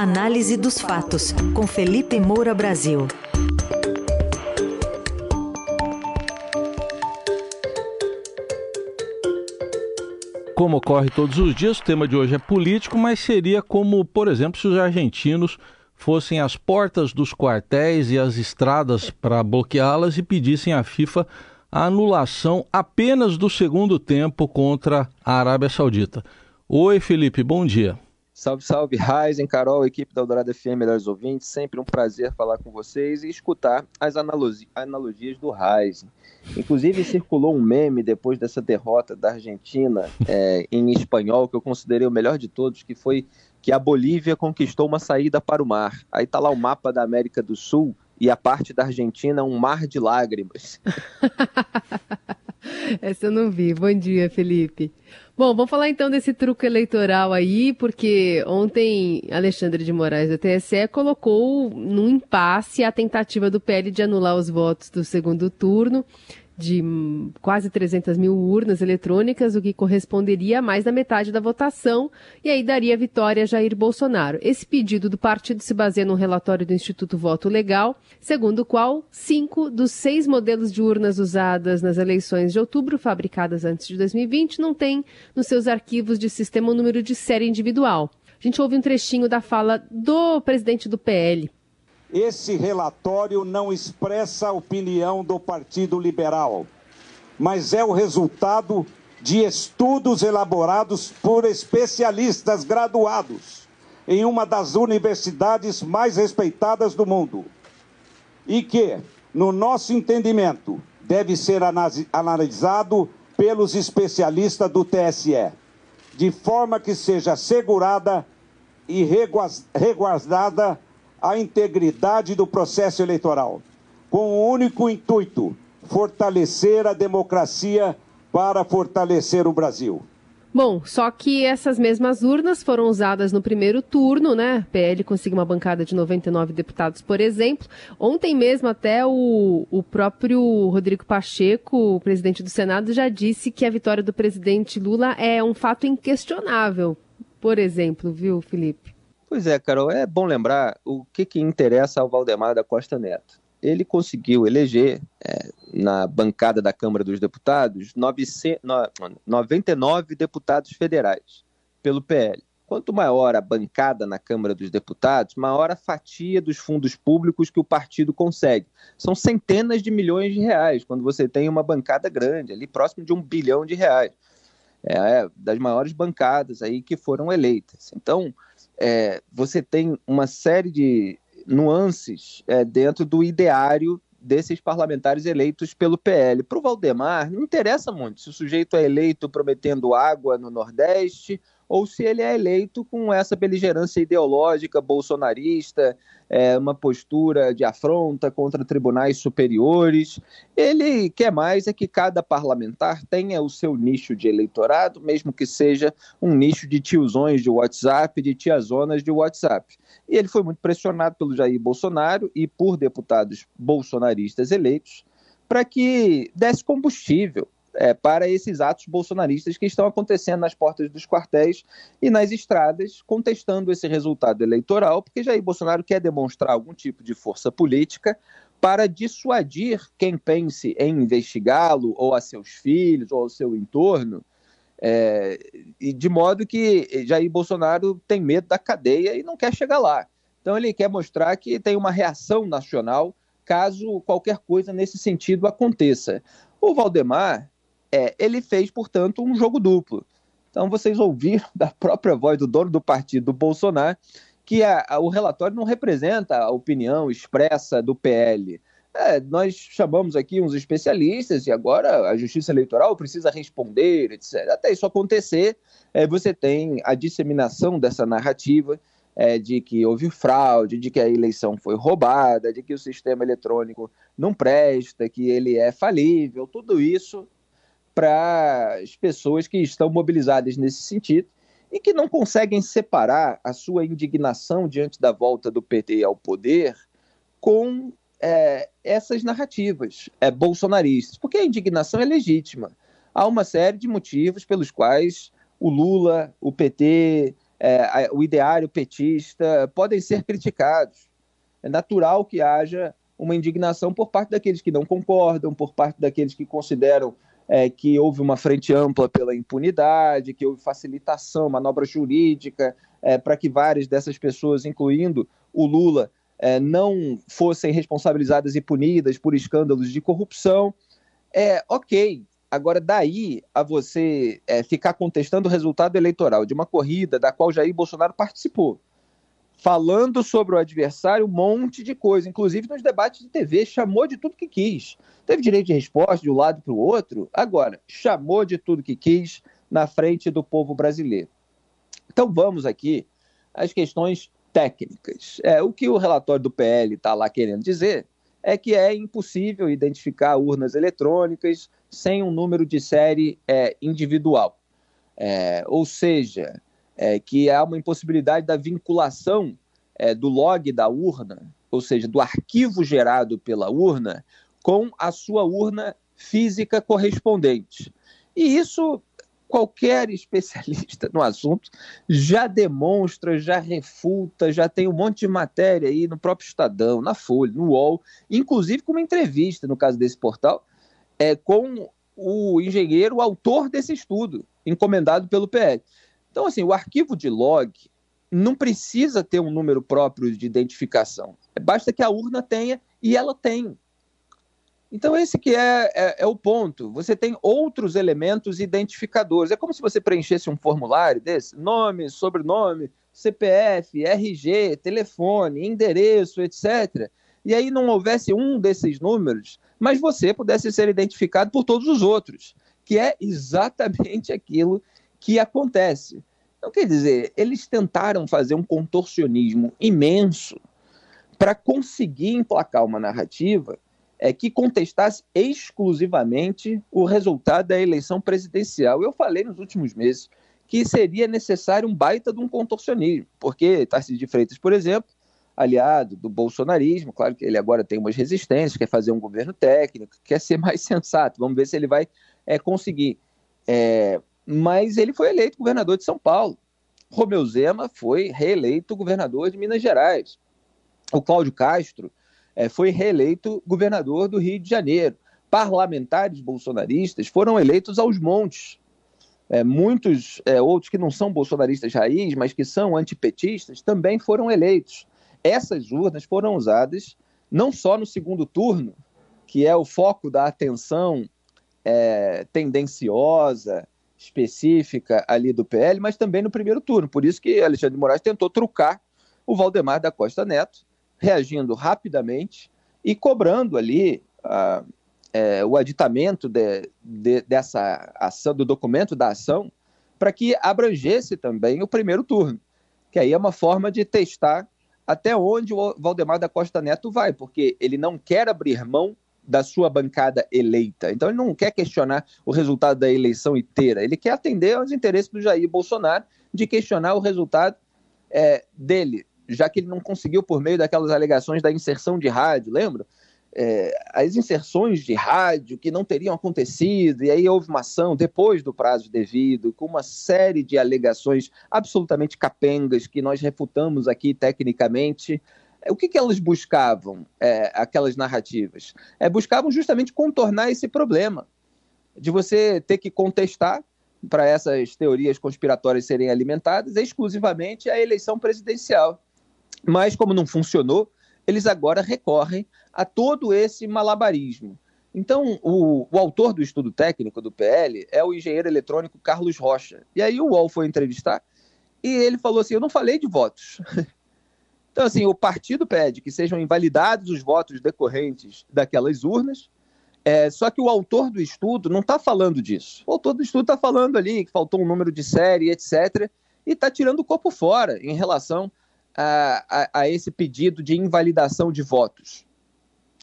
Análise dos fatos, com Felipe Moura Brasil. Como ocorre todos os dias, o tema de hoje é político, mas seria como, por exemplo, se os argentinos fossem às portas dos quartéis e às estradas para bloqueá-las e pedissem à FIFA a anulação apenas do segundo tempo contra a Arábia Saudita. Oi, Felipe, bom dia. Salve, salve, Ryzen, Carol, equipe da Eldorado FM, melhores ouvintes. Sempre um prazer falar com vocês e escutar as analogi analogias do Ryzen. Inclusive, circulou um meme depois dessa derrota da Argentina é, em espanhol, que eu considerei o melhor de todos, que foi que a Bolívia conquistou uma saída para o mar. Aí tá lá o mapa da América do Sul e a parte da Argentina um mar de lágrimas. Essa eu não vi. Bom dia, Felipe. Bom, vamos falar então desse truque eleitoral aí, porque ontem Alexandre de Moraes do TSE colocou num impasse a tentativa do PL de anular os votos do segundo turno de quase 300 mil urnas eletrônicas, o que corresponderia a mais da metade da votação, e aí daria vitória a Jair Bolsonaro. Esse pedido do partido se baseia num relatório do Instituto Voto Legal, segundo o qual cinco dos seis modelos de urnas usadas nas eleições de outubro, fabricadas antes de 2020, não têm nos seus arquivos de sistema o número de série individual. A gente ouve um trechinho da fala do presidente do PL, esse relatório não expressa a opinião do Partido Liberal, mas é o resultado de estudos elaborados por especialistas graduados em uma das universidades mais respeitadas do mundo e que, no nosso entendimento, deve ser analisado pelos especialistas do TSE, de forma que seja assegurada e reguardada a integridade do processo eleitoral, com o único intuito: fortalecer a democracia para fortalecer o Brasil. Bom, só que essas mesmas urnas foram usadas no primeiro turno, né? PL conseguiu uma bancada de 99 deputados, por exemplo. Ontem mesmo, até o, o próprio Rodrigo Pacheco, o presidente do Senado, já disse que a vitória do presidente Lula é um fato inquestionável, por exemplo, viu, Felipe? Pois é, Carol, é bom lembrar o que, que interessa ao Valdemar da Costa Neto. Ele conseguiu eleger é, na bancada da Câmara dos Deputados 900, 99 deputados federais pelo PL. Quanto maior a bancada na Câmara dos Deputados, maior a fatia dos fundos públicos que o partido consegue. São centenas de milhões de reais quando você tem uma bancada grande, ali próximo de um bilhão de reais. É das maiores bancadas aí que foram eleitas. Então, é, você tem uma série de nuances é, dentro do ideário desses parlamentares eleitos pelo PL. Para o Valdemar, não interessa muito se o sujeito é eleito prometendo água no Nordeste ou se ele é eleito com essa beligerância ideológica bolsonarista, é, uma postura de afronta contra tribunais superiores. Ele quer mais é que cada parlamentar tenha o seu nicho de eleitorado, mesmo que seja um nicho de tiozões de WhatsApp, de tiazonas de WhatsApp. E ele foi muito pressionado pelo Jair Bolsonaro e por deputados bolsonaristas eleitos para que desse combustível é, para esses atos bolsonaristas que estão acontecendo nas portas dos quartéis e nas estradas, contestando esse resultado eleitoral, porque Jair Bolsonaro quer demonstrar algum tipo de força política para dissuadir quem pense em investigá-lo, ou a seus filhos, ou ao seu entorno, é, e de modo que Jair Bolsonaro tem medo da cadeia e não quer chegar lá. Então ele quer mostrar que tem uma reação nacional caso qualquer coisa nesse sentido aconteça. O Valdemar é, ele fez, portanto, um jogo duplo. Então, vocês ouviram da própria voz do dono do partido, do Bolsonaro, que a, a, o relatório não representa a opinião expressa do PL. É, nós chamamos aqui uns especialistas e agora a Justiça Eleitoral precisa responder, etc. Até isso acontecer, é, você tem a disseminação dessa narrativa é, de que houve fraude, de que a eleição foi roubada, de que o sistema eletrônico não presta, que ele é falível, tudo isso para as pessoas que estão mobilizadas nesse sentido e que não conseguem separar a sua indignação diante da volta do PT ao poder com é, essas narrativas é, bolsonaristas, porque a indignação é legítima. Há uma série de motivos pelos quais o Lula, o PT, é, o ideário petista, podem ser criticados. É natural que haja uma indignação por parte daqueles que não concordam, por parte daqueles que consideram é, que houve uma frente ampla pela impunidade, que houve facilitação, manobra jurídica, é, para que várias dessas pessoas, incluindo o Lula, é, não fossem responsabilizadas e punidas por escândalos de corrupção. É ok. Agora, daí a você é, ficar contestando o resultado eleitoral de uma corrida da qual Jair Bolsonaro participou, falando sobre o adversário um monte de coisa, inclusive nos debates de TV, chamou de tudo que quis. Teve direito de resposta de um lado para o outro, agora, chamou de tudo que quis na frente do povo brasileiro. Então vamos aqui às questões técnicas. É, o que o relatório do PL está lá querendo dizer é que é impossível identificar urnas eletrônicas sem um número de série é, individual. É, ou seja, é, que há uma impossibilidade da vinculação é, do log da urna, ou seja, do arquivo gerado pela urna, com a sua urna física correspondente. E isso qualquer especialista no assunto já demonstra, já refuta, já tem um monte de matéria aí no próprio Estadão, na Folha, no UOL, inclusive com uma entrevista, no caso desse portal, é, com o engenheiro, o autor desse estudo, encomendado pelo PL. Então, assim, o arquivo de log não precisa ter um número próprio de identificação. Basta que a urna tenha, e ela tem. Então, esse que é, é, é, o ponto. Você tem outros elementos identificadores. É como se você preenchesse um formulário desse, nome, sobrenome, CPF, RG, telefone, endereço, etc. E aí não houvesse um desses números, mas você pudesse ser identificado por todos os outros, que é exatamente aquilo que acontece. Então, quer dizer, eles tentaram fazer um contorcionismo imenso para conseguir emplacar uma narrativa é, que contestasse exclusivamente o resultado da eleição presidencial. Eu falei nos últimos meses que seria necessário um baita de um contorcionismo, porque Tarcísio de Freitas, por exemplo, aliado do bolsonarismo, claro que ele agora tem umas resistências, quer fazer um governo técnico, quer ser mais sensato, vamos ver se ele vai é, conseguir. É, mas ele foi eleito governador de São Paulo. Romeu Zema foi reeleito governador de Minas Gerais. O Cláudio Castro é, foi reeleito governador do Rio de Janeiro. Parlamentares bolsonaristas foram eleitos aos montes. É, muitos é, outros que não são bolsonaristas raiz, mas que são antipetistas, também foram eleitos. Essas urnas foram usadas não só no segundo turno, que é o foco da atenção é, tendenciosa, específica ali do PL, mas também no primeiro turno. Por isso que Alexandre de Moraes tentou trucar o Valdemar da Costa Neto, reagindo rapidamente e cobrando ali uh, é, o aditamento de, de, dessa ação, do documento da ação, para que abrangesse também o primeiro turno, que aí é uma forma de testar até onde o Valdemar da Costa Neto vai, porque ele não quer abrir mão da sua bancada eleita. Então, ele não quer questionar o resultado da eleição inteira, ele quer atender aos interesses do Jair Bolsonaro de questionar o resultado é, dele, já que ele não conseguiu, por meio daquelas alegações da inserção de rádio, lembra? É, as inserções de rádio que não teriam acontecido, e aí houve uma ação depois do prazo devido, com uma série de alegações absolutamente capengas que nós refutamos aqui tecnicamente, o que, que elas buscavam, é, aquelas narrativas? É, buscavam justamente contornar esse problema de você ter que contestar para essas teorias conspiratórias serem alimentadas exclusivamente a eleição presidencial. Mas, como não funcionou, eles agora recorrem a todo esse malabarismo. Então, o, o, autor do estudo técnico do PL é o engenheiro eletrônico Carlos Rocha. E aí o UOL foi entrevistar e ele falou assim: Eu não falei de votos. Então, assim, o partido pede que sejam invalidados os votos decorrentes daquelas urnas, é, só que o autor do estudo não está falando disso. O autor do estudo está falando ali que faltou um número de série, etc., e está tirando o corpo fora em relação a, a, a, esse pedido de invalidação de votos.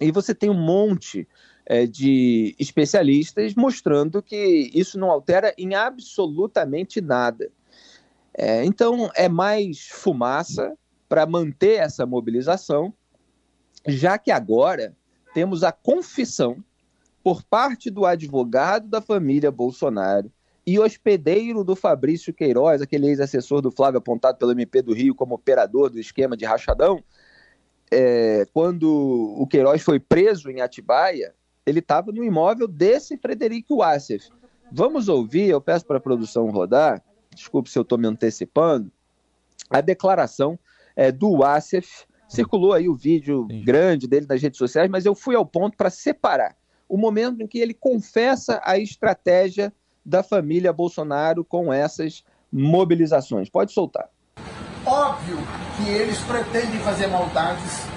E você tem um monte é, de especialistas mostrando que isso não altera em absolutamente nada. É, então, é mais fumaça para manter essa mobilização, já que agora temos a confissão por parte do advogado da família Bolsonaro e hospedeiro do Fabrício Queiroz, aquele ex-assessor do Flávio apontado pelo MP do Rio como operador do esquema de rachadão. É, quando o Queiroz foi preso em Atibaia, ele estava no imóvel desse Frederico Wassef. Vamos ouvir, eu peço para a produção rodar, desculpe se eu estou me antecipando, a declaração é, do Wassef. Circulou aí o vídeo Sim. grande dele nas redes sociais, mas eu fui ao ponto para separar o momento em que ele confessa a estratégia da família Bolsonaro com essas mobilizações. Pode soltar. Óbvio que eles pretendem fazer maldades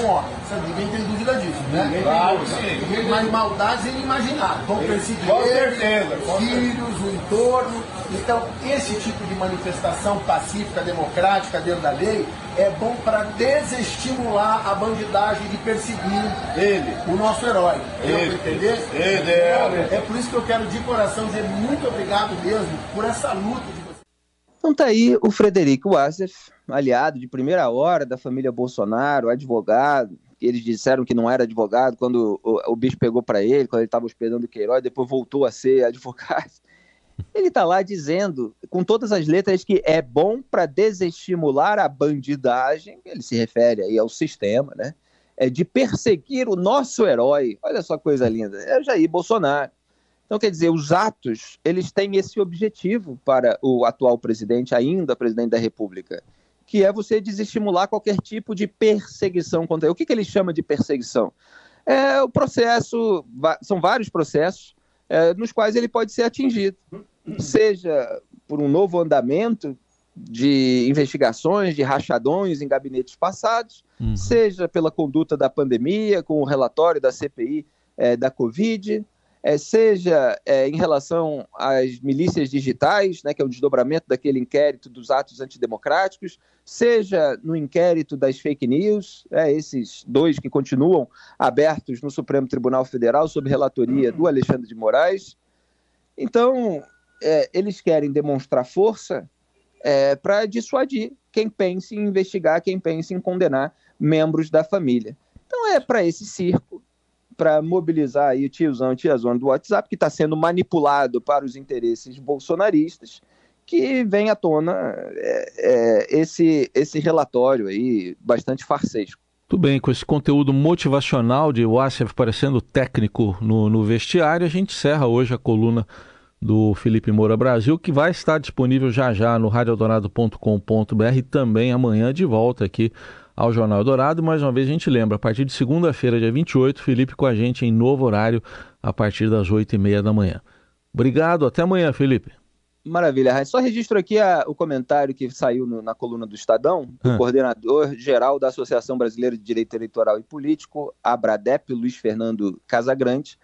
com ordem. Ninguém tem dúvida disso, né? Claro, sim. Mas maldades inimagináveis. Vão perseguir os filhos, o entorno. Então, esse tipo de manifestação pacífica, democrática, dentro da lei, é bom para desestimular a bandidagem de perseguir ele, o nosso herói. Ele, entender? Ele. É. é por isso que eu quero de coração dizer muito obrigado mesmo por essa luta de. Então tá aí o Frederico Wassef, aliado de primeira hora da família Bolsonaro, advogado. Eles disseram que não era advogado quando o, o bicho pegou para ele, quando ele estava hospedando o Queiroz, depois voltou a ser advogado. Ele está lá dizendo, com todas as letras, que é bom para desestimular a bandidagem, ele se refere aí ao sistema, né? É de perseguir o nosso herói. Olha só coisa linda, é Jair Bolsonaro. Então, quer dizer, os atos, eles têm esse objetivo para o atual presidente, ainda presidente da República, que é você desestimular qualquer tipo de perseguição contra ele. O que, que ele chama de perseguição? É o processo, são vários processos é, nos quais ele pode ser atingido, seja por um novo andamento de investigações, de rachadões em gabinetes passados, uhum. seja pela conduta da pandemia, com o relatório da CPI é, da Covid, é, seja é, em relação às milícias digitais, né, que é o desdobramento daquele inquérito dos atos antidemocráticos, seja no inquérito das fake news, é, esses dois que continuam abertos no Supremo Tribunal Federal, sob relatoria do Alexandre de Moraes. Então, é, eles querem demonstrar força é, para dissuadir quem pense em investigar, quem pense em condenar membros da família. Então, é para esse circo para mobilizar aí o tiozão e tiazona do WhatsApp, que está sendo manipulado para os interesses bolsonaristas, que vem à tona é, é, esse, esse relatório aí bastante farsesco. Tudo bem, com esse conteúdo motivacional de Wassef parecendo técnico no, no vestiário, a gente encerra hoje a coluna do Felipe Moura Brasil, que vai estar disponível já já no radioeldorado.com.br e também amanhã de volta aqui ao Jornal Dourado. Mais uma vez a gente lembra, a partir de segunda-feira, dia 28, Felipe com a gente em novo horário, a partir das 8h30 da manhã. Obrigado, até amanhã, Felipe. Maravilha, Só registro aqui a, o comentário que saiu no, na coluna do Estadão, do ah. coordenador geral da Associação Brasileira de Direito Eleitoral e Político, Abradep, Luiz Fernando Casagrande,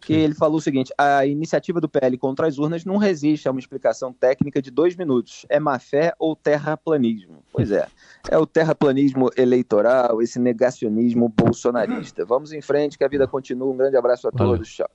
que ele falou o seguinte: a iniciativa do PL contra as urnas não resiste a uma explicação técnica de dois minutos. É má fé ou terraplanismo? Pois é, é o terraplanismo eleitoral, esse negacionismo bolsonarista. Vamos em frente, que a vida continua. Um grande abraço a todos. Tchau.